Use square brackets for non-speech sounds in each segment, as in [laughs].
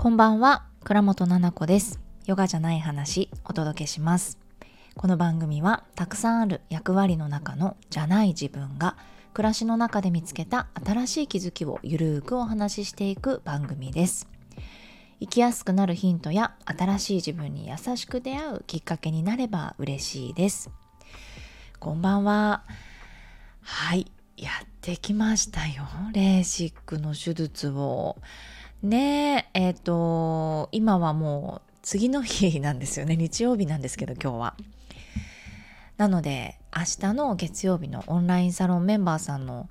こんばんは、倉本々子です。ヨガじゃない話、お届けします。この番組は、たくさんある役割の中のじゃない自分が、暮らしの中で見つけた新しい気づきをゆるーくお話ししていく番組です。生きやすくなるヒントや新しい自分に優しく出会うきっかけになれば嬉しいです。こんばんは。はい、やってきましたよ。レーシックの手術を。ねえ、えっ、と、今はもう次の日なんですよね。[laughs] 日曜日なんですけど、今日は。なので、明日の月曜日のオンラインサロンメンバーさんの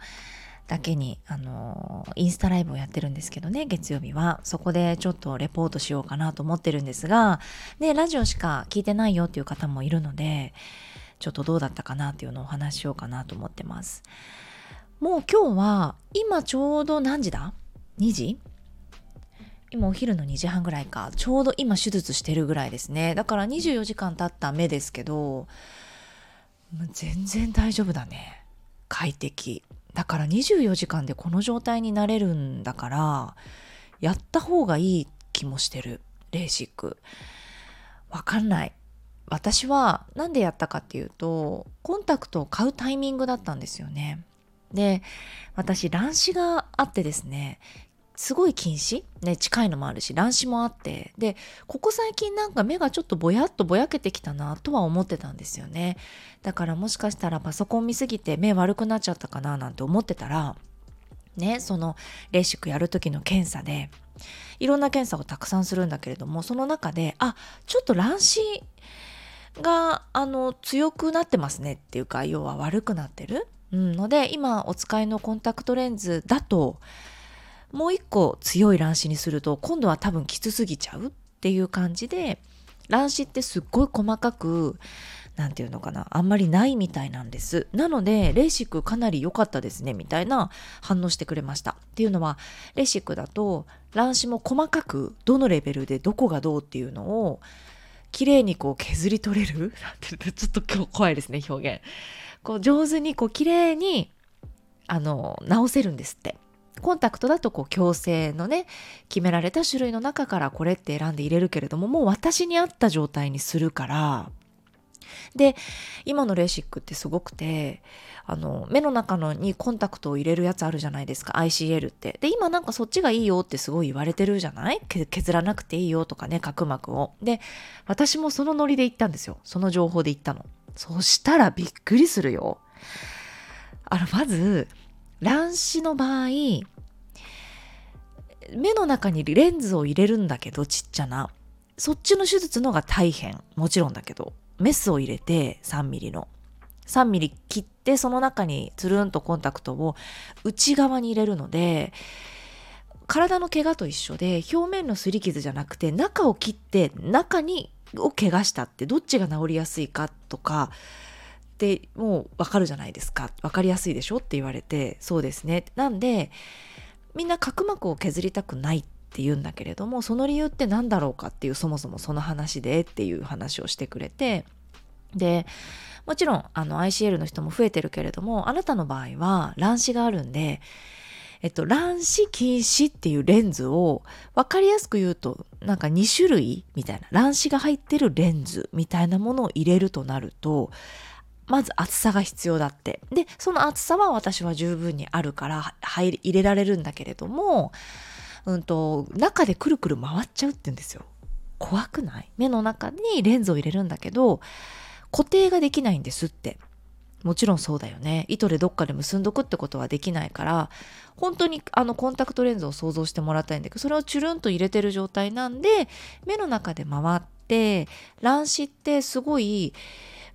だけに、あの、インスタライブをやってるんですけどね、月曜日は。そこでちょっとレポートしようかなと思ってるんですが、ね、ラジオしか聞いてないよっていう方もいるので、ちょっとどうだったかなっていうのをお話ししようかなと思ってます。もう今日は、今ちょうど何時だ ?2 時？今お昼の2時半ぐらいか。ちょうど今手術してるぐらいですね。だから24時間経った目ですけど、全然大丈夫だね。快適。だから24時間でこの状態になれるんだから、やった方がいい気もしてる。レーシック。わかんない。私はなんでやったかっていうと、コンタクトを買うタイミングだったんですよね。で、私乱視があってですね、すごい近視ね、近いのもあるし、乱視もあって、で、ここ最近なんか目がちょっとぼやっとぼやけてきたなとは思ってたんですよね。だからもしかしたらパソコン見すぎて目悪くなっちゃったかななんて思ってたら、ね、そのレーシックやる時の検査で、いろんな検査をたくさんするんだけれども、その中で、あ、ちょっと乱視が、あの、強くなってますねっていうか、要は悪くなってる？うん、ので、今お使いのコンタクトレンズだと、もう一個強い乱視にすると今度は多分きつすぎちゃうっていう感じで乱視ってすっごい細かくなんていうのかなあんまりないみたいなんです。なのでレーシックかなり良かったですねみたいな反応してくれました。っていうのはレーシックだと乱視も細かくどのレベルでどこがどうっていうのを綺麗にこう削り取れる？[laughs] なんてちょっと今日怖いですね表現。こう上手にこう綺麗にあの直せるんですって。コンタクトだとこう矯正のね決められた種類の中からこれって選んで入れるけれどももう私に合った状態にするから。で今のレーシックってすごくてあの目の中のにコンタクトを入れるやつあるじゃないですか ICL って。で今なんかそっちがいいよってすごい言われてるじゃない？削らなくていいよとかね角膜を。で私もそのノリで行ったんですよ。その情報で行ったの。そしたらびっくりするよ。あのまず乱視の場合目の中にレンズを入れるんだけどちっちゃな。そっちの手術のが大変。もちろんだけど。メスを入れて3ミリの。3ミリ切ってその中につるんとコンタクトを内側に入れるので体の怪我と一緒で表面の擦り傷じゃなくて中を切って中にを怪我したってどっちが治りやすいかとかってもうわかるじゃないですか。わかりやすいでしょって言われてそうですね。なんでみんな角膜を削りたくないって言うんだけれどもその理由って何だろうかっていうそもそもその話でっていう話をしてくれてでもちろんあの ICL の人も増えてるけれどもあなたの場合は乱視があるんでえっと、乱視禁止っていうレンズを分かりやすく言うとなんか2種類みたいな乱視が入ってるレンズみたいなものを入れるとなるとまず厚さが必要だって。で、その厚さは私は十分にあるから入れられるんだけれども、うんと、中でくるくる回っちゃうって言うんですよ。怖くない？目の中にレンズを入れるんだけど、固定ができないんですって。もちろんそうだよね。糸でどっかで結んどくってことはできないから、本当にあのコンタクトレンズを想像してもらいたいんだけど、それをチュルンと入れてる状態なんで、目の中で回って、乱視ってすごい、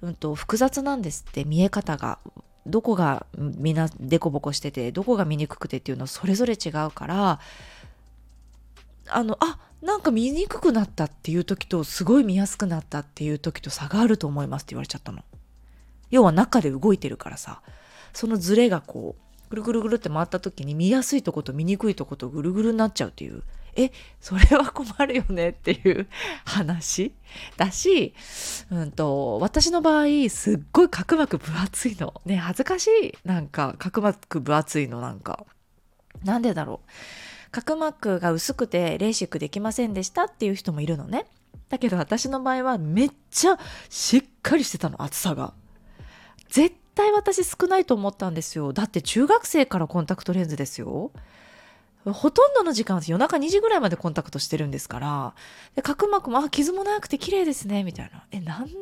うんと、複雑なんですって見え方が。どこがみんなデコボコしててどこが見にくくてっていうのそれぞれ違うからあのあなんか見にくくなったっていう時とすごい見やすくなったっていう時と差があると思いますって言われちゃったの。要は中で動いてるからさ。そのズレがこうぐるぐるぐるって回った時に見やすいとこと見にくいとことぐるぐるになっちゃうっていう。えそれは困るよねっていう話。だし、うんと、私の場合すっごい角膜分厚いの。ね恥ずかしい。なんか角膜分厚いのなんか。なんでだろう。角膜が薄くてレーシックできませんでしたっていう人もいるのね。だけど私の場合はめっちゃしっかりしてたの。厚さが。絶対私少ないと思ったんですよ。だって中学生からコンタクトレンズですよ。ほとんどの時間夜中2時ぐらいまでコンタクトしてるんですからで角膜もあ傷もなくて綺麗ですねみたいな。えなんで？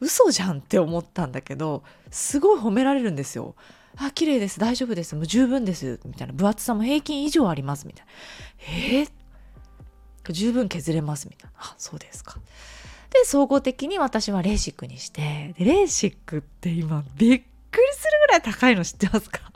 嘘じゃんって思ったんだけどすごい褒められるんですよ。あ綺麗です大丈夫ですもう十分ですみたいな。分厚さも平均以上ありますみたいな。え？ー、十分削れますみたいな。あそうですか。で総合的に私はレーシックにしてでレーシックって今びっくりするぐらい高いの知ってますか？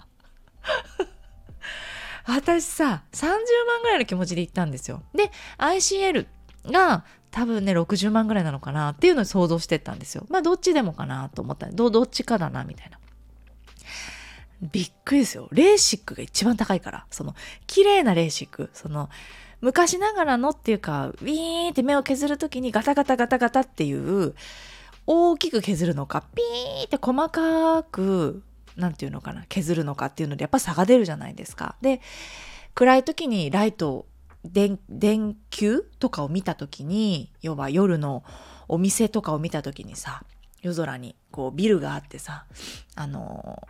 私さ30万ぐらいの気持ちで行ったんですよで ICL が多分ね60万ぐらいなのかなっていうのを想像してたんですよまあどっちでもかなと思ったどどっちかだなみたいなびっくりですよ。レーシックが一番高いから。その、綺麗なレーシック。その、昔ながらのっていうか、ウィーンって目を削るときにガタガタガタガタっていう、大きく削るのか、ピーンって細かく、なんていうのかな、削るのかっていうので、やっぱ差が出るじゃないですか。で、暗い時にライト、電、電球とかを見た時に、要は夜のお店とかを見た時にさ、夜空にこうビルがあってさ、あの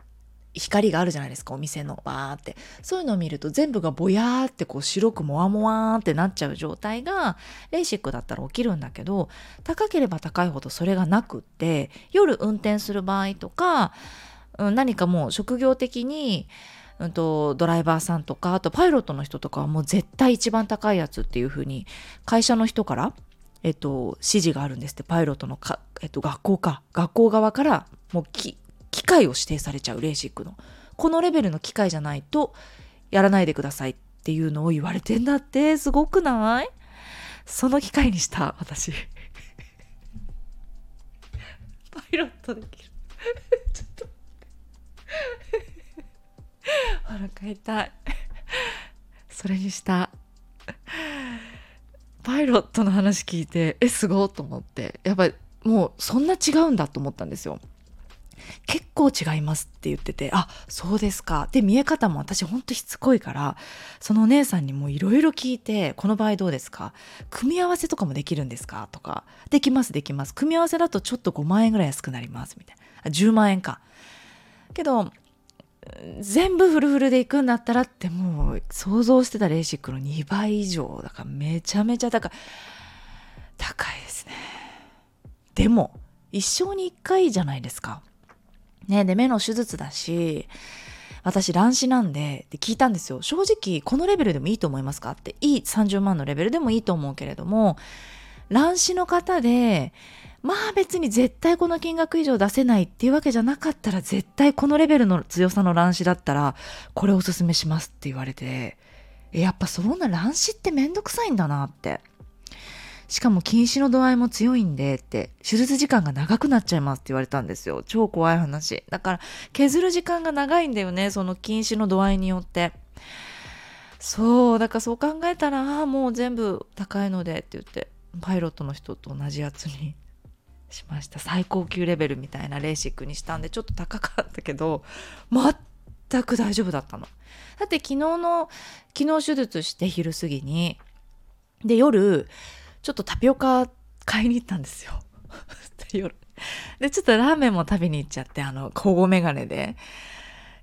光があるじゃないですかお店のバーってそういうのを見ると全部がぼやーってこう白くもわもわーってなっちゃう状態がレーシックだったら起きるんだけど高ければ高いほどそれがなくって夜運転する場合とか、うん、何かもう職業的にうんと、ドライバーさんとかあとパイロットの人とかはもう絶対一番高いやつっていう風に会社の人からえっと、指示があるんですって。パイロットのか、えっと、学校か。学校側からもうき機械を指定されちゃうレーシックの。このレベルの機械じゃないとやらないでくださいっていうのを言われてんだって。すごくない？その機械にした私。[laughs] パイロットできる。[laughs] ちょっと。お腹痛いそれにしたパイロットの話聞いてえすごいと思ってやっぱりもうそんな違うんだと思ったんですよ結構違いますって言ってて、あ、そうですか。で、見え方も私ほんとしつこいから、そのお姉さんにもいろいろ聞いて、この場合どうですか組み合わせとかもできるんですかとか、できます、できます。組み合わせだとちょっと5万円ぐらい安くなります、みたいな。10万円か。けど、全部フルフルで行くんだったらってもう想像してたレーシックの2倍以上だからめちゃめちゃ高い。高いですね。でも一生に一回じゃないですか。ね、で、目の手術だし、私卵子なんでって聞いたんですよ。正直このレベルでもいいと思いますかって、いい30万のレベルでもいいと思うけれども、卵子の方で、まあ別に絶対この金額以上出せないっていうわけじゃなかったら絶対このレベルの強さの卵子だったらこれおすすめしますって言われて、やっぱそんな卵子ってめんどくさいんだなって。しかも禁止の度合いも強いんでって、手術時間が長くなっちゃいますって言われたんですよ。超怖い話。だから、削る時間が長いんだよね、その禁止の度合いによって。そう、だからそう考えたら、ああ、もう全部高いのでって言って、パイロットの人と同じやつに [laughs] しました。最高級レベルみたいなレーシックにしたんで、ちょっと高かったけど、全く大丈夫だったの。だって昨日の、昨日手術して昼過ぎに、で、夜、ちょっとタピオカ買いに行ったんですよ。[laughs] 夜。で、ちょっとラーメンも食べに行っちゃって、あの、小5メガネで、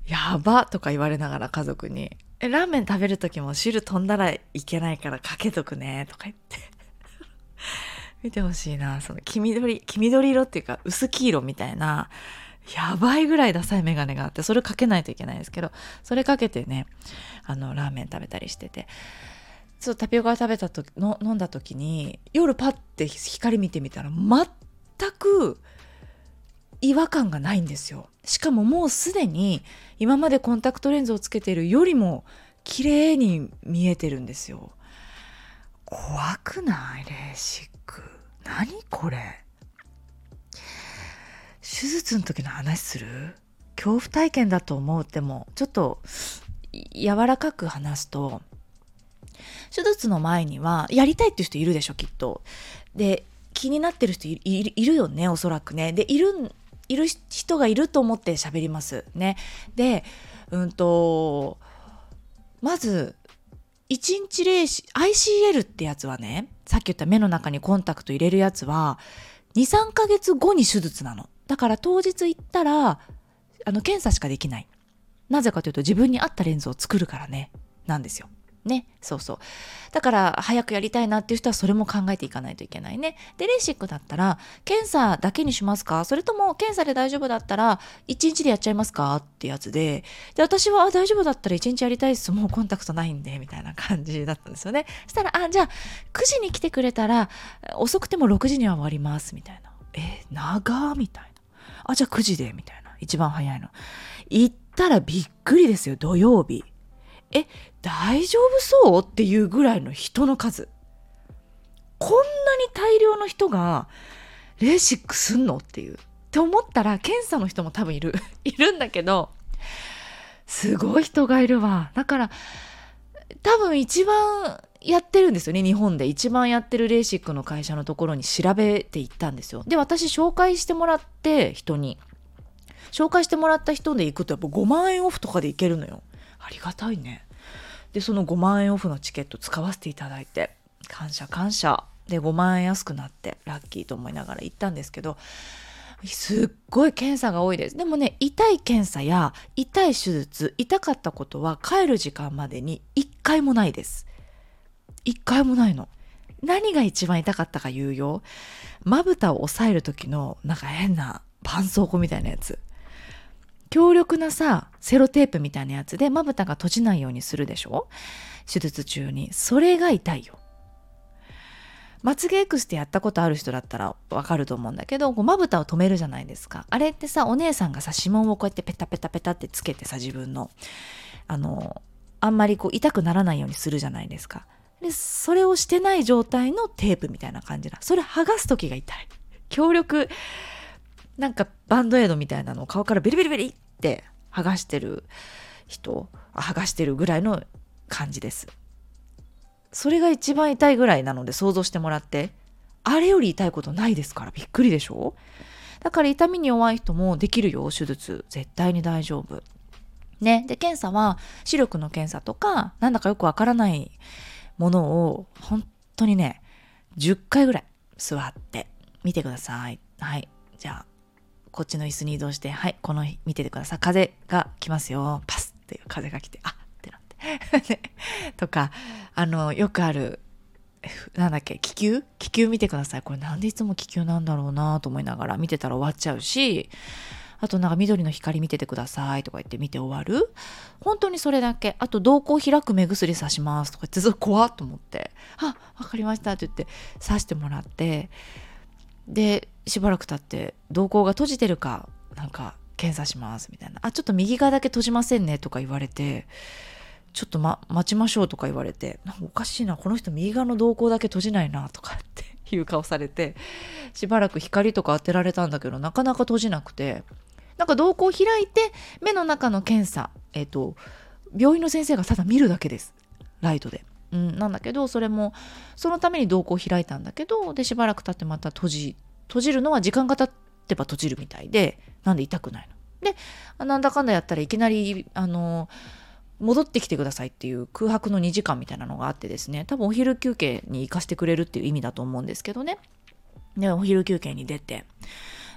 やばとか言われながら家族に、え、ラーメン食べる時も汁飛んだらいけないからかけとくね、とか言って。見てほしいな。その黄緑、黄緑色っていうか薄黄色みたいな、やばいぐらいダサいメガネがあって、それかけないといけないんですけど、それかけてね、あの、ラーメン食べたりしてて。ちょっとタピオカ食べた時の飲んだ時に夜パッて光見てみたら全く違和感がないんですよしかももうすでに今までコンタクトレンズをつけてるよりも綺麗に見えてるんですよ怖くない？レーシッ何これ？手術の時の話する？恐怖体験だと思うってもちょっと柔らかく話すと手術の前には、やりたいっていう人いるでしょ、きっと。で、気になってる人いるよね、おそらくね。で、いる、いる人がいると思って喋ります。ね。で、うんと、まず、1日0 ICL ってやつはねさっき言った目の中にコンタクト入れるやつは23ヶ月後に手術なの。だから当日行ったらあの検査しかできない。なぜかというと自分に合ったレンズを作るからね。なんですよ。ね。そうそう。だから早くやりたいなっていう人はそれも考えていかないといけないね。でレーシックだったら検査だけにしますか？それとも検査で大丈夫だったら1日でやっちゃいますか？ってやつで。で私は大丈夫だったら1日やりたいです。もうコンタクトないんで。みたいな感じだったんですよね。そしたらあじゃあ9時に来てくれたら遅くても6時には終わります。みたいな。え長みたいな。あじゃあ9時で。みたいな。一番早いの。行ったらびっくりですよ。土曜日。え大丈夫そう？っていうぐらいの人の数。こんなに大量の人がレーシックすんの？っていう。って思ったら検査の人も多分いる。[laughs] いるんだけどすごい人がいるわ。だから多分一番やってるんですよね日本で。一番やってるレーシックの会社のところに調べていったんですよ。で私紹介してもらって人に。紹介してもらった人で行くとやっぱ5万円オフとかで行けるのよ。ありがたいね。でその5万円オフのチケット使わせていただいて感謝感謝。で5万円安くなってラッキーと思いながら行ったんですけどすっごい検査が多いです。でもね痛い検査や痛い手術痛かったことは帰る時間までに1回もないです。1回もないの。何が一番痛かったか言うよ。まぶたを押さえる時のなんか変な絆創膏みたいなやつ。強力なさ、セロテープみたいなやつでまぶたが閉じないようにするでしょ？手術中に。それが痛いよ。まつげエクスってやったことある人だったらわかると思うんだけど、まぶたを止めるじゃないですか。あれってさ、お姉さんがさ、指紋をこうやってペタペタペタってつけてさ、自分の、あの、あんまりこう痛くならないようにするじゃないですか。で、それをしてない状態のテープみたいな感じだ。それ剥がす時が痛い。強力、なんかバンドエイドみたいなのを顔からビリビリビリって剥がしてる人剥がしてるぐらいの感じです。それが一番痛いぐらいなので想像してもらってあれより痛いことないですからびっくりでしょ？だから痛みに弱い人もできるよ手術。絶対に大丈夫。ね。で検査は視力の検査とかなんだかよくわからないものを本当にね10回ぐらい座って見てください。はい。じゃあこっちの椅子に移動して、はい、この見ててください。風が来ますよ。パスっていう風が来て、あってなって。[laughs] とか、あの、よくある、なんだっけ、気球？気球見てください。これなんでいつも気球なんだろうなと思いながら見てたら終わっちゃうし、あとなんか緑の光見ててくださいとか言って見て終わる本当にそれだけ。あと瞳孔開く目薬さしますとか言って、怖っと思って、あ、わかりましたって言って刺してもらって、でしばらく経って瞳孔が閉じてるかなんか検査しますみたいな。あちょっと右側だけ閉じませんねとか言われてちょっと、ま、待ちましょうとか言われてなんかおかしいなこの人右側の瞳孔だけ閉じないなとかって [laughs] いう顔されてしばらく光とか当てられたんだけどなかなか閉じなくてなんか瞳孔開いて目の中の検査えっ、ー、と病院の先生がただ見るだけです。ライトで。うん、なんだけどそれもそのために瞳孔開いたんだけどでしばらく経ってまた閉じ閉じるのは時間が経ってば閉じるみたいでなんで痛くないの？でなんだかんだやったらいきなりあの戻ってきてくださいっていう空白の2時間みたいなのがあってですね。多分お昼休憩に行かせてくれるっていう意味だと思うんですけどね。でお昼休憩に出て。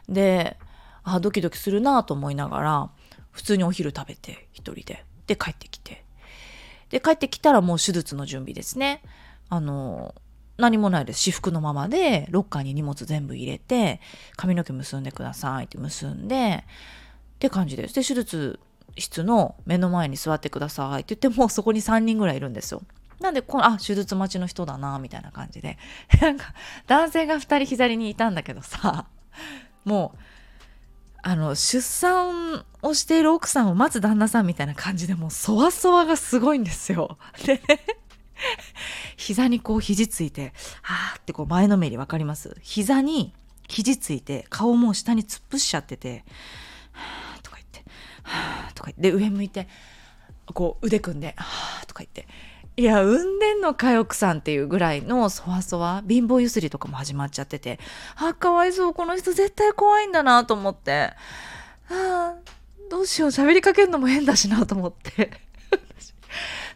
であドキドキするなと思いながら普通にお昼食べて一人で。で帰ってきて。で、帰ってきたらもう手術の準備ですね。あの、何もないです。私服のままで、ロッカーに荷物全部入れて、髪の毛結んでくださいって結んで、って感じです。で、手術室の目の前に座ってくださいって言ってもうそこに3人ぐらいいるんですよ。なんでこの、あ、手術待ちの人だな、みたいな感じで。[laughs] なんか、男性が2人左にいたんだけどさ、もう、あの出産をしている奥さんを待つ旦那さんみたいな感じでもうそわそわがすごいんですよ。で [laughs] 膝にこう肘ついてはーってこう前のめり分かります？膝に肘ついて顔もう下に突っ伏しちゃっててはーとか言ってはーとか言って上向いてこう腕組んではーとか言っていや産んでんのかよ奥さんっていうぐらいのそわそわ貧乏ゆすりとかも始まっちゃっててあかわいそうこの人絶対怖いんだなと思ってはあどうしよう喋りかけるのも変だしなと思って。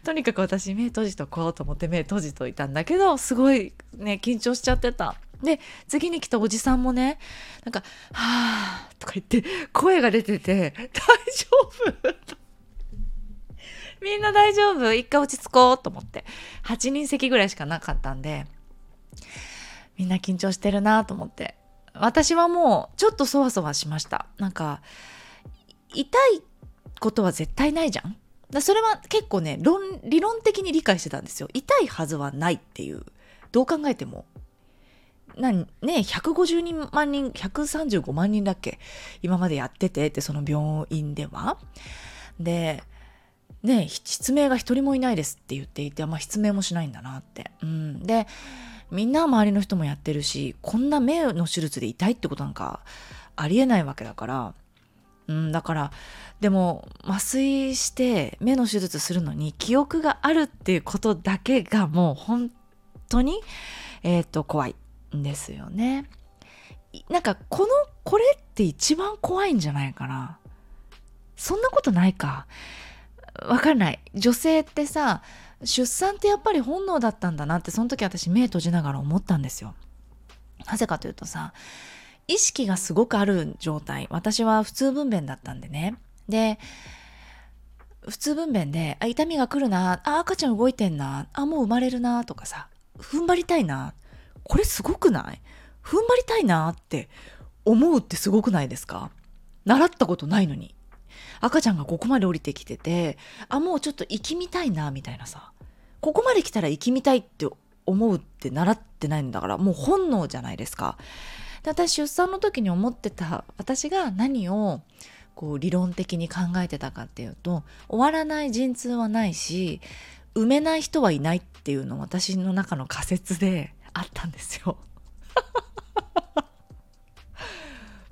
[laughs] とにかく私目閉じとこうと思って目閉じといたんだけどすごいね緊張しちゃってた。で次に来たおじさんもねなんか「はあ」とか言って声が出てて「[laughs] 大丈夫? [laughs]」みんな大丈夫？一回落ち着こうと思って。8人席ぐらいしかなかったんでみんな緊張してるなと思って。私はもうちょっとそわそわしました。なんか痛いことは絶対ないじゃん？だそれは結構ね論理論的に理解してたんですよ。痛いはずはないっていう。どう考えても。何ね150人万人135万人だっけ？今までやっててってその病院では。でね失明が一人もいないですって言っていて、まあ、失明もしないんだなって、うん、でみんな周りの人もやってるしこんな目の手術で痛いってことなんかありえないわけだからうん、だからでも麻酔して目の手術するのに記憶があるっていうことだけがもう本当に、えーと、怖いんですよね。なんかこのこれって一番怖いんじゃないかな。そんなことないか。わかんない。女性ってさ出産ってやっぱり本能だったんだなってその時私目閉じながら思ったんですよ。なぜかというとさ意識がすごくある状態。私は普通分娩だったんでね。で普通分娩であ痛みが来るな。あ赤ちゃん動いてんな。あもう生まれるなとかさ。踏ん張りたいな。これすごくない？踏ん張りたいなって思うってすごくないですか？習ったことないのに。赤ちゃんがここまで降りてきててあもうちょっと生きみたいなみたいなさ。ここまで来たら生きみたいって思うって習ってないんだからもう本能じゃないですか。で私出産の時に思ってた私が何をこう理論的に考えてたかっていうと終わらない陣痛はないし埋めない人はいないっていうの私の中の仮説であったんですよ。[laughs]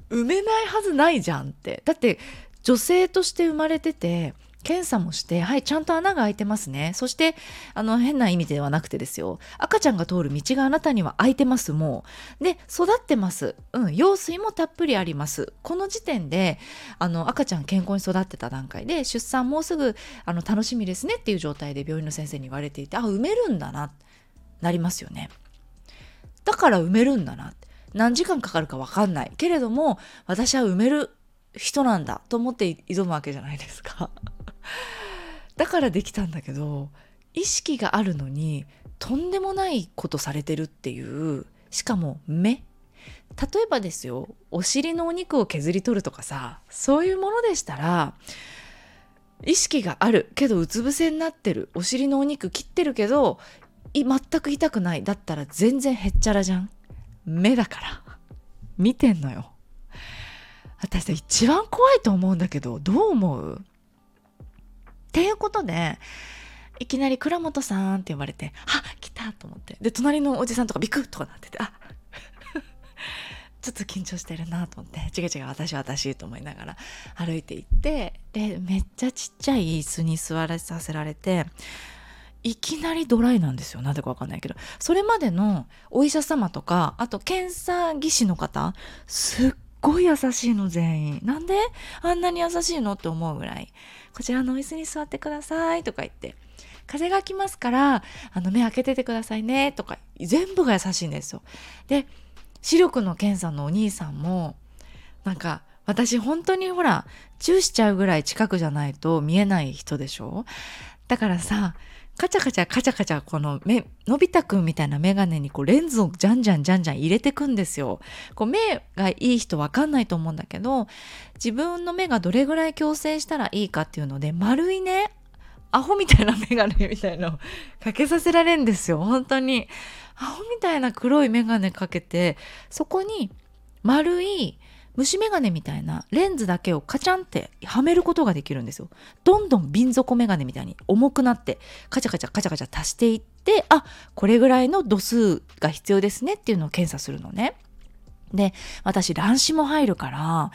埋めないはずないじゃんってだって女性として生まれてて検査もして、はい、ちゃんと穴が開いてますね。そして、あの、変な意味ではなくてですよ。赤ちゃんが通る道があなたには開いてます、もう。で、育ってます。うん、羊水もたっぷりあります。この時点で、あの、赤ちゃん健康に育ってた段階で、出産もうすぐ、あの、楽しみですねっていう状態で病院の先生に言われていて、あ、埋めるんだな、なりますよね。だから埋めるんだな。何時間かかるかわかんない。けれども、私は埋める人なんだと思って挑むわけじゃないですか。だからできたんだけど意識があるのにとんでもないことされてるっていうしかも目。例えばですよお尻のお肉を削り取るとかさそういうものでしたら意識がある。けどうつ伏せになってる。お尻のお肉切ってるけど全く痛くない。だったら全然へっちゃらじゃん。目だから。見てんのよ。私一番怖いと思うんだけどどう思う？っていうことで、いきなり倉本さんって呼ばれて、あ来たと思って。で、隣のおじさんとかビクッとかなってて、あ [laughs] ちょっと緊張してるなと思って、違う違う、私私と思いながら歩いていって、で、めっちゃちっちゃい椅子に座らさせられて、いきなりドライなんですよ。なぜかわかんないけど。それまでのお医者様とか、あと検査技師の方、すっごい優しいの全員。なんで？あんなに優しいの？って思うぐらい。こちらのお椅子に座ってくださいとか言って。風が来ますから、あの目開けててくださいねとか、全部が優しいんですよ。で、視力の検査のお兄さんも、なんか、私本当にほら、チューしちゃうぐらい近くじゃないと見えない人でしょ？だからさ、カチャカチャカチャカチャこの目、のび太くんみたいなメガネにこうレンズをじゃんじゃんじゃんじゃん入れてくんですよ。こう目がいい人わかんないと思うんだけど、自分の目がどれぐらい矯正したらいいかっていうので、丸いね、アホみたいなメガネみたいのかけさせられんですよ。本当に。アホみたいな黒いメガネかけて、そこに丸い虫眼鏡みたいなレンズだけをカチャンってはめることができるんですよ。どんどん瓶底眼鏡みたいに重くなってカチャカチャカチャカチャ足していってあこれぐらいの度数が必要ですねっていうのを検査するのね。で私卵子も入るから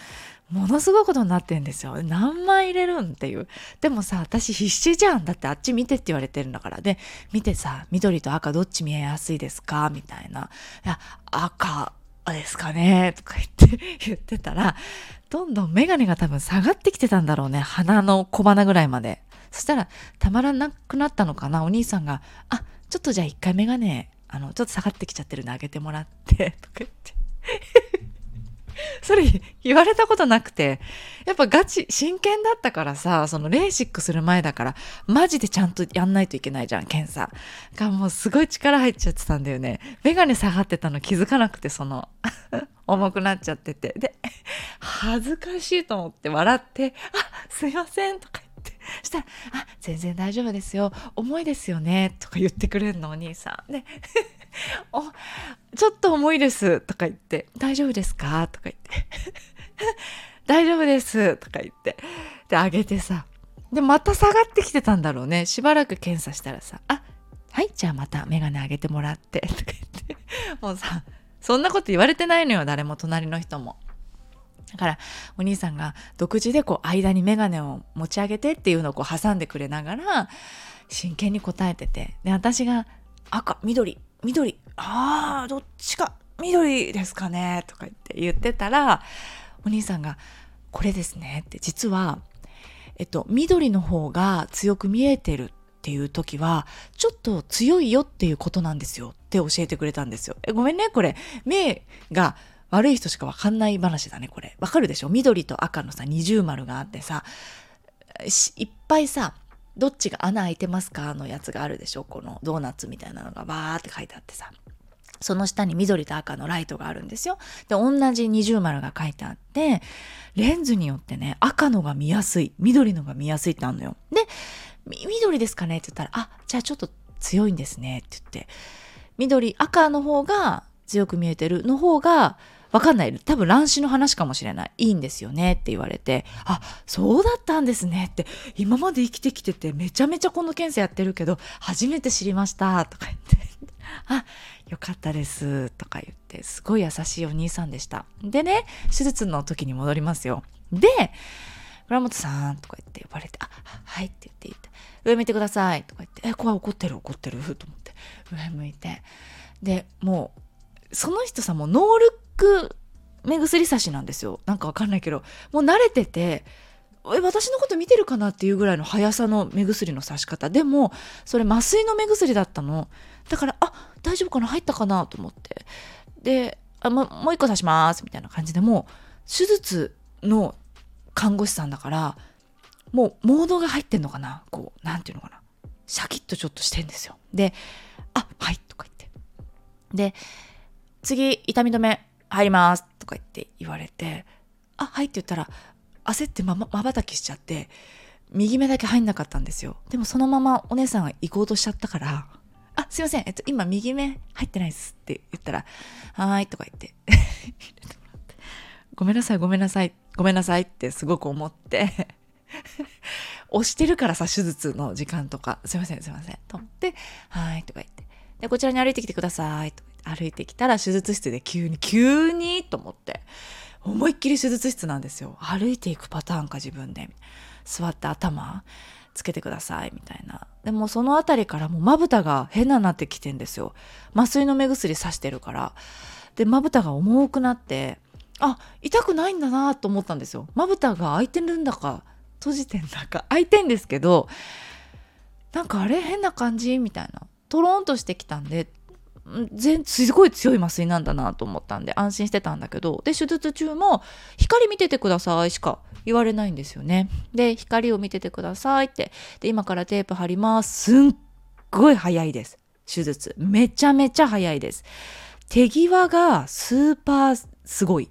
ものすごいことになってんですよ。何枚入れるんっていう。でもさ、私必死じゃん。だってあっち見てって言われてるんだから。で、見てさ、緑と赤どっち見えやすいですか？みたいな。いや、赤ですかねとか言って言ってたら、どんどんメガネが多分下がってきてたんだろうね。鼻の小鼻ぐらいまで。そしたらたまらなくなったのかなお兄さんが「あちょっとじゃあ一回メガネあのちょっと下がってきちゃってるんであげてもらって」とか言って [laughs] それ言われたことなくて、やっぱガチ、真剣だったからさ、そのレーシックする前だから、マジでちゃんとやんないといけないじゃん、検査。がもうすごい力入っちゃってたんだよね。メガネ下がってたの気づかなくて、その、[laughs] 重くなっちゃってて。で、恥ずかしいと思って笑って、あ、すいませんとか言って。したら、あ、全然大丈夫ですよ。重いですよね。とか言ってくれるの、お兄さん。で、[laughs] お、ちょっと重いですとか言って、大丈夫ですか？とか言って、[laughs] 大丈夫ですとか言って、で、あげてさ、で、また下がってきてたんだろうね。しばらく検査したらさ、あ、はい、じゃあまたメガネ上げてもらって、とか言って、もうさ、そんなこと言われてないのよ、誰も隣の人も。だからお兄さんが独自でこう間にメガネを持ち上げてっていうのをこう挟んでくれながら真剣に答えてて。で私が赤緑。緑。ああどっちか。緑ですかね。とか言って言ってたらお兄さんが「これですね」って実はえっと緑の方が強く見えてるっていう時はちょっと強いよっていうことなんですよ。って教えてくれたんですよ。えごめんね。これ目が悪い人しかわかんない話だねこれ。わかるでしょ？緑と赤のさ二重丸があってさいっぱいさどっちが穴開いてますかのやつがあるでしょこのドーナツみたいなのがバーって書いてあってさ。その下に緑と赤のライトがあるんですよ。で、同じ二重丸が書いてあって、レンズによってね、赤のが見やすい、緑のが見やすいってあるのよ。で、緑ですかねって言ったら、あ、じゃあちょっと強いんですねって言って、緑、赤の方が強く見えてるの方がわかんない。多分乱視の話かもしれない。いいんですよねって言われて、あ、そうだったんですねって、今まで生きてきててめちゃめちゃこの検査やってるけど、初めて知りましたとか言って、[laughs] あ、よかったですとか言って、すごい優しいお兄さんでした。でね、手術の時に戻りますよ。で、村本さんとか言って呼ばれて、あ、はいって言って言って、上向いてくださいとか言って、え、怖い怒ってる怒ってる？と思って、上向いて。で、もう、その人さ、もうノールック目薬差しなんですよ。なんかわかんないけど。もう慣れてて私のこと見てるかなっていうぐらいの速さの目薬の差し方。でもそれ麻酔の目薬だったの。だからあ大丈夫かな入ったかなと思って。であももう一個刺しますみたいな感じでもう手術の看護師さんだからもうモードが入ってんのかな。こうなんていうのかな。シャキッとちょっとしてんですよ。であはいとか言って。で次痛み止め。入りますとか言って言われて、あ、はいって言ったら、焦ってまばたきしちゃって、右目だけ入んなかったんですよ。でもそのままお姉さんが行こうとしちゃったから、あ、すいません、えっと、今右目入ってないですって言ったら、はーいとか言って。[laughs] ごめんなさい、ごめんなさい、ごめんなさいってすごく思って。[laughs] 押してるからさ、手術の時間とか、すいません、すいません、と思って、はーいとか言って、で、こちらに歩いてきてください、と歩いてきたら手術室で急に急にと思って思いっきり手術室なんですよ。歩いていくパターンか自分で。座って頭つけてくださいみたいな。でもその辺りからもうまぶたが変ななってきてんですよ。麻酔の目薬さしてるから。でまぶたが重くなってあ痛くないんだなと思ったんですよ。まぶたが開いてるんだか閉じてんだか。開いてんですけどなんかあれ変な感じ？みたいな。トロンとしてきたんで全すごい強い麻酔なんだなと思ったんで安心してたんだけどで手術中も「光見ててください」しか言われないんですよね。で光を見ててくださいってで今からテープ貼りますすっごい早いです手術めちゃめちゃ早いです。手際がスーパーすごい。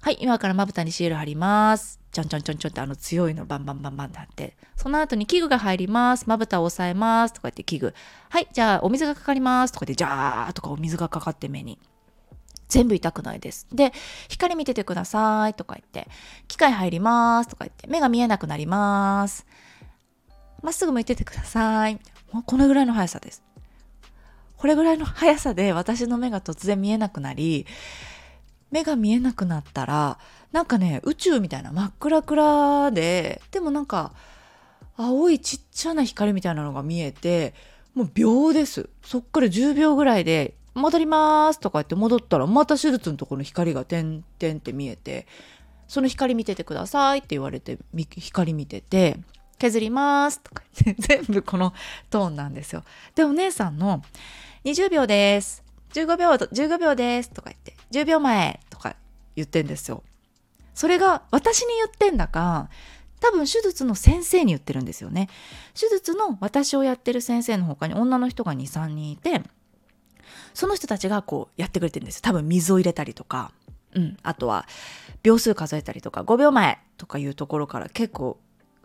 はい、今からまぶたにシール貼ります。ちょんちょんちょんちょんってあの強いのバンバンバンバンってあって、その後に器具が入ります。まぶたを押さえます。とか言って器具。はい、じゃあお水がかかります。とか言って、じゃーとかお水がかかって目に。全部痛くないです。で、光見ててくださいとか言って、機械入りますとか言って、目が見えなくなります。まっすぐ向いててください。もうこのぐらいの速さです。これぐらいの速さで私の目が突然見えなくなり、目が見えなくなったら、なんかね、宇宙みたいな真っ暗暗で、でもなんか、青いちっちゃな光みたいなのが見えて、もう秒です。そっから10秒ぐらいで、戻りますとか言って戻ったら、また手術のところの光が点々って見えて、その光見ててくださいって言われて、光見てて、削りますとか言って [laughs] 全部このトーンなんですよ。でお姉さんの20秒です15秒15秒ですとか言って10秒前とか言ってんですよ。それが私に言ってんだか多分手術の先生に言ってるんですよね。手術の私をやってる先生の他に女の人が23人いてその人たちがこうやってくれてるんです多分水を入れたりとか、うん、あとは秒数数えたりとか5秒前とかいうところから結構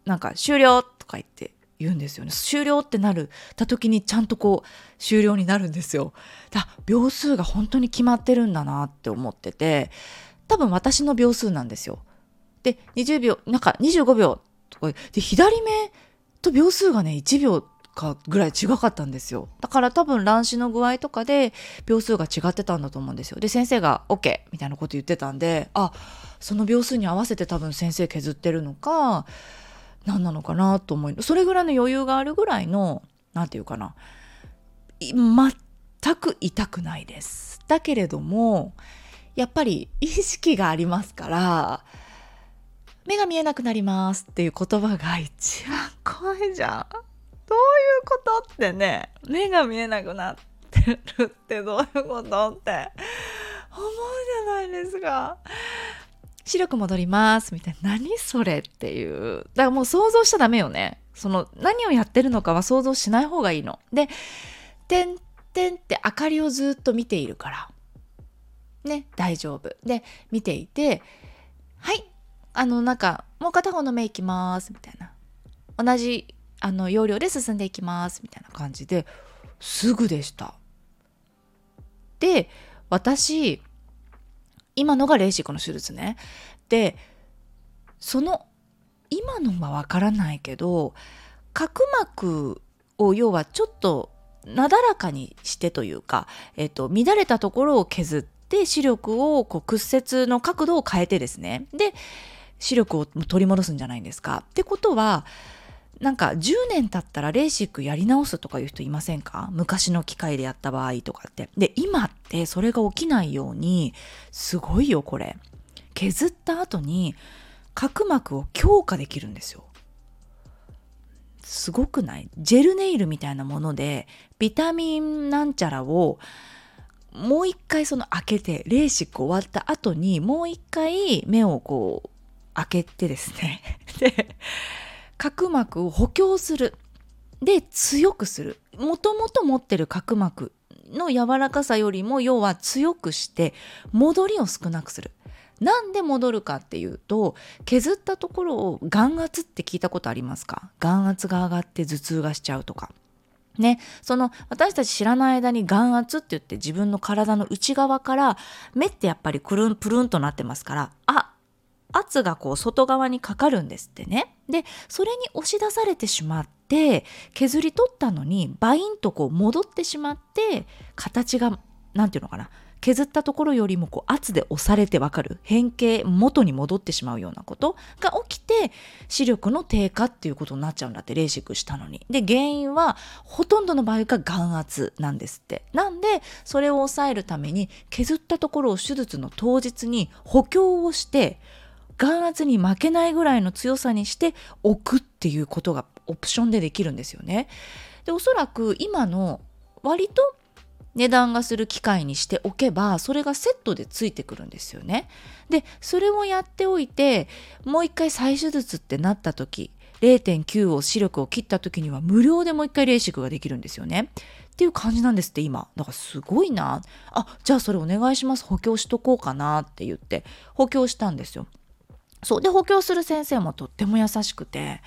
なんか終了とか言って言うんですよね。終了ってなるた時にちゃんとこう終了になるんですよ。だ秒数が本当に決まってるんだなって思ってて多分私の秒数なんですよ。で20秒なんか25秒とかで左目と秒数がね1秒かぐらい違かったんですよ。だから多分卵子の具合とかで秒数が違ってたんだと思うんですよ。で先生が OK みたいなこと言ってたんであその秒数に合わせて多分先生削ってるのか何なのかなと思いそれぐらいの余裕があるぐらいの何て言うかな全く痛くないですだけれどもやっぱり意識がありますから目が見えなくなりますっていう言葉が一番怖いじゃんどういうことってね目が見えなくなってるってどういうことって思うじゃないですか。視力戻ります。みたいな。何それっていう。だからもう想像しちゃダメよね。その何をやってるのかは想像しない方がいいの。で「てんてん」って明かりをずっと見ているから。ね大丈夫。で見ていて「はいあのなんかもう片方の目いきます」みたいな。同じあの要領で進んでいきます。みたいな感じですぐでした。で私今のがレーシックの手術ね。でその今のはわからないけど角膜を要はちょっとなだらかにしてというか、えっと、乱れたところを削って視力をこう屈折の角度を変えてですねで視力を取り戻すんじゃないんですか。ってことはなんか10年経ったらレーシックやり直すとかいう人いませんか？昔の機械でやった場合とかって。で、今ってそれが起きないように、すごいよこれ。削った後に角膜を強化できるんですよ。すごくない？ジェルネイルみたいなものでビタミンなんちゃらをもう一回その開けてレーシック終わった後にもう一回目をこう開けてですね [laughs] で角膜を補強する。で、強くする。もともと持ってる角膜の柔らかさよりも要は強くして戻りを少なくする。なんで戻るかっていうと削ったところを眼圧って聞いたことありますか？眼圧が上がって頭痛がしちゃうとか。ね、その私たち知らない間に眼圧って言って自分の体の内側から目ってやっぱりくるんプルンとなってますからあ圧がこう外側にかかるんですってね。でそれに押し出されてしまって削り取ったのにバインとこう戻ってしまって形が何て言うのかな。削ったところよりもこう圧で押されてわかる。変形元に戻ってしまうようなことが起きて視力の低下っていうことになっちゃうんだってレーシックしたのに。で原因はほとんどの場合が眼圧なんですって。なんでそれを抑えるために削ったところを手術の当日に補強をして眼圧に負けないぐらいの強さにして置くっていうことがオプションでできるんですよね。でおそらく今の割と値段がする機械にしておけばそれがセットでついてくるんですよね。でそれをやっておいてもう一回再手術ってなった時0.9を視力を切った時には無料でもう一回レーシックができるんですよね。っていう感じなんですって今。だからすごいな。あじゃあそれお願いします補強しとこうかなって言って補強したんですよ。そう。で補強する先生もとっても優しくて。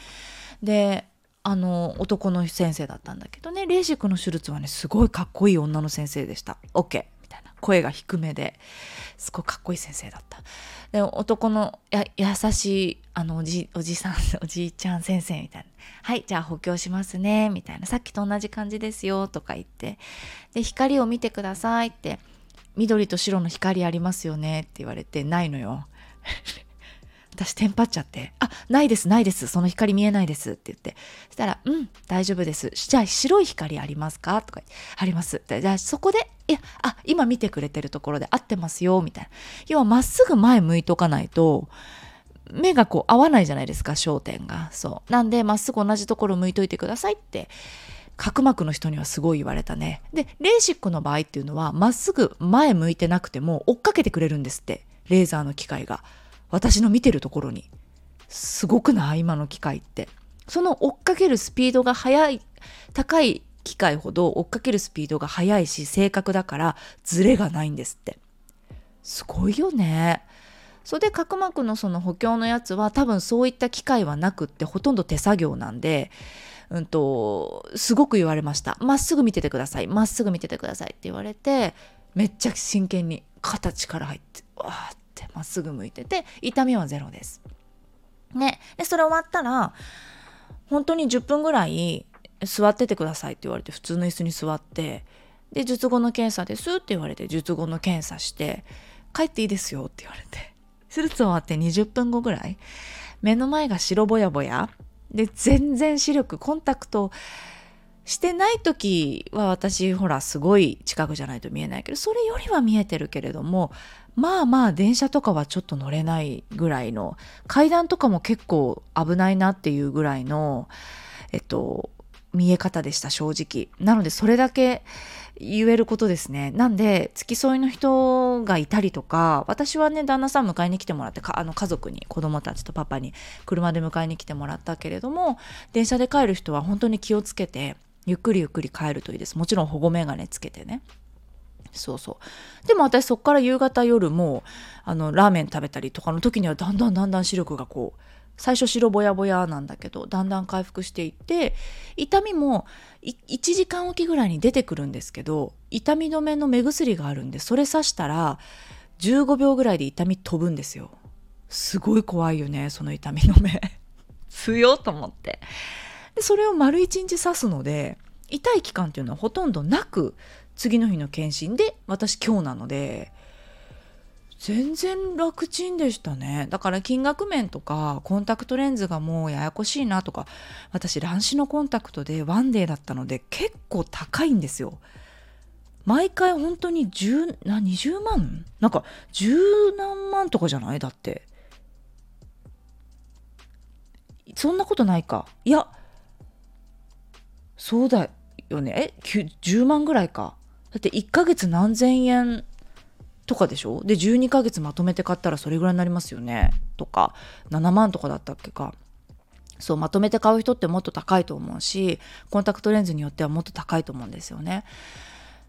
であの男の先生だったんだけどね。レーシックの手術はねすごいかっこいい女の先生でした。OK みたいな。声が低めで。すごいかっこいい先生だった。で男のや優しいあのおじおじさんおじいちゃん先生みたいな「はいじゃあ補強しますね」みたいな「さっきと同じ感じですよ」とか言って。で光を見てくださいって。緑と白の光ありますよねって言われてないのよ。私テンパっちゃって、あ、ないです、ないです、その光見えないですって言って、そしたら、うん、大丈夫です。じゃあ白い光ありますか？とかあります。じゃあそこで、いや、あ、今見てくれてるところで合ってますよ、みたいな。要はまっすぐ前向いとかないと、目がこう合わないじゃないですか焦点がそうなんでまっすぐ同じところ向いといてくださいって角膜の人にはすごい言われたねでレーシックの場合っていうのはまっすぐ前向いてなくても追っかけてくれるんですってレーザーの機械が私の見てるところに。すごくない？今の機械って。その追っかけるスピードが速い高い機械ほど追っかけるスピードが速いし正確だからズレがないんですって。すごいよね。それで角膜のその補強のやつは多分そういった機会はなくってほとんど手作業なんで、うんと、すごく言われました。まっすぐ見ててください。まっすぐ見ててくださいって言われて、めっちゃ真剣に肩力入って、わーって。まっすぐ向いてて、痛みはゼロです。ね。で、それ終わったら、本当に10分ぐらい座っててくださいって言われて、普通の椅子に座って、で、術後の検査ですって言われて、術後の検査して、帰っていいですよって言われて。手術終わって20分後ぐらい目の前が白ぼやぼやで全然視力コンタクトしてない時は私ほらすごい近くじゃないと見えないけどそれよりは見えてるけれどもまあまあ電車とかはちょっと乗れないぐらいの階段とかも結構危ないなっていうぐらいのえっと見え方でした正直。なのでそれだけ言えることですね。なんで付き添いの人がいたりとか私はね旦那さん迎えに来てもらってあの家族に子供たちとパパに車で迎えに来てもらったけれども電車で帰る人は本当に気をつけてゆっくりゆっくり帰るといいです。もちろん保護メガネつけてね。そうそう。でも私そっから夕方夜もあのラーメン食べたりとかの時にはだんだんだんだん視力がこう最初白ぼやぼやなんだけどだんだん回復していって痛みも1時間おきぐらいに出てくるんですけど痛み止めの目薬があるんでそれ刺したら15秒ぐらいで痛み飛ぶんですよ。すごい怖いよねその痛み止め。[laughs] 強と思って。でそれを丸1日刺すので痛い期間っていうのはほとんどなく次の日の検診で私今日なので全然楽ちんでしたね。だから金額面とかコンタクトレンズがもうややこしいなとか私乱視のコンタクトでワンデーだったので結構高いんですよ。毎回本当に10な20万？なんか十何万とかじゃない？だって。そんなことないか。いやそうだよね。え10万ぐらいか。だって1ヶ月何千円とかでしょ？で12ヶ月まとめて買ったらそれぐらいになりますよね？とか7万とかだったっけか。そうまとめて買う人ってもっと高いと思うしコンタクトレンズによってはもっと高いと思うんですよね。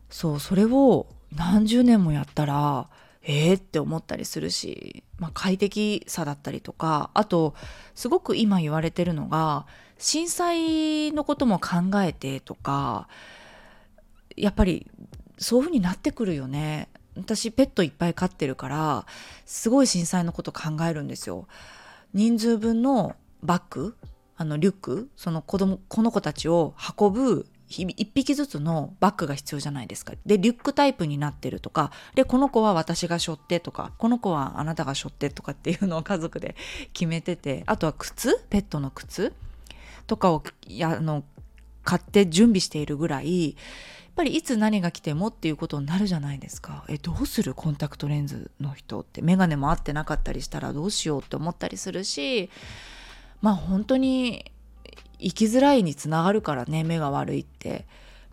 そうそれを何十年もやったらえーって思ったりするし、まあ、快適さだったりとかあとすごく今言われてるのが震災のことも考えてとかやっぱりそういうふうになってくるよね私ペットいっぱい飼ってるからすごい震災のこと考えるんですよ。人数分のバッグあのリュックその子供この子たちを運ぶ1匹ずつのバッグが必要じゃないですか。でリュックタイプになってるとかでこの子は私が背負ってとかこの子はあなたが背負ってとかっていうのを家族で [laughs] 決めててあとは靴ペットの靴とかをやあの買って準備しているぐらいぱりいつ何が来てもっていうことになるじゃないですか。えどうする？コンタクトレンズの人って。眼鏡も合ってなかったりしたらどうしようって思ったりするしまあ本当に生きづらいにつながるからね目が悪いって。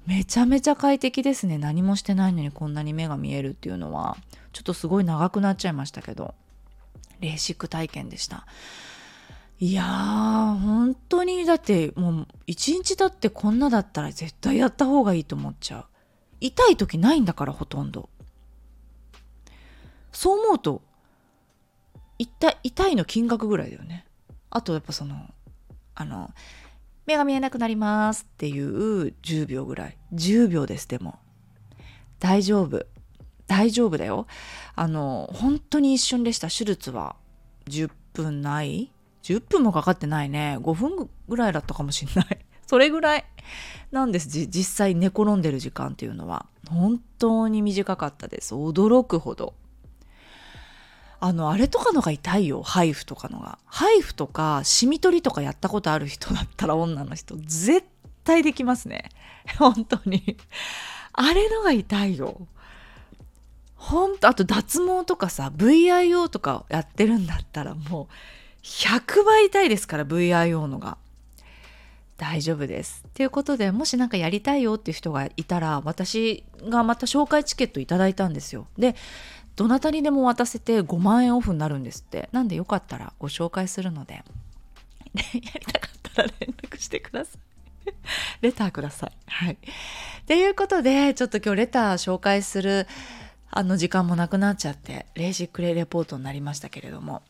めちゃめちゃ快適ですね。何もしてないのにこんなに目が見えるっていうのは。ちょっとすごい長くなっちゃいましたけど。レーシック体験でした。いやー、本当に、だって、もう、一日だってこんなだったら絶対やった方がいいと思っちゃう。痛い時ないんだから、ほとんど。そう思うと、痛痛いの金額ぐらいだよね。あと、やっぱその、あの、目が見えなくなりますっていう10秒ぐらい。10秒です、でも。大丈夫。大丈夫だよ。あの、本当に一瞬でした。手術は10分ない10分もかかってないね。5分ぐらいだったかもしんない。[laughs] それぐらいなんです。実際寝転んでる時間っていうのは。本当に短かったです。驚くほど。あのあれとかのが痛いよ。ハイフとかのが。ハイフとかシミ取りとかやったことある人だったら女の人絶対できますね。[laughs] 本当に。あれのが痛いよ。ほんとあと脱毛とかさ VIO とかやってるんだったらもう100倍痛いですから VIO のが。大丈夫です。ということでもし何かやりたいよっていう人がいたら私がまた紹介チケットいただいたんですよ。でどなたにでも渡せて5万円オフになるんですって。なんでよかったらご紹介するのでやりたかったら連絡してください。[laughs] レターください。はい。ということでちょっと今日レター紹介するあの時間もなくなっちゃってレイジックレイレポートになりましたけれども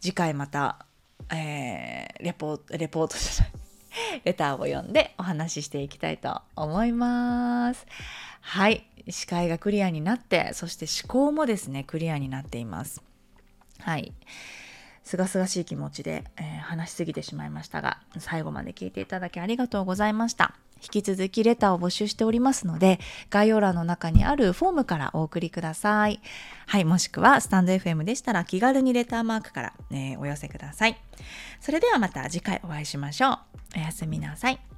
次回また、えー、レポレポートじゃないレターを読んでお話ししていきたいと思います。はい。視界がクリアになって、そして思考もですね、クリアになっています。はい。すがすがしい気持ちで、えー、話しすぎてしまいましたが、最後まで聞いていただきありがとうございました。引き続きレターを募集しておりますので、概要欄の中にあるフォームからお送りください。はい、もしくはスタンド FM でしたら気軽にレターマークから、え、お寄せください。それではまた次回お会いしましょう。おやすみなさい。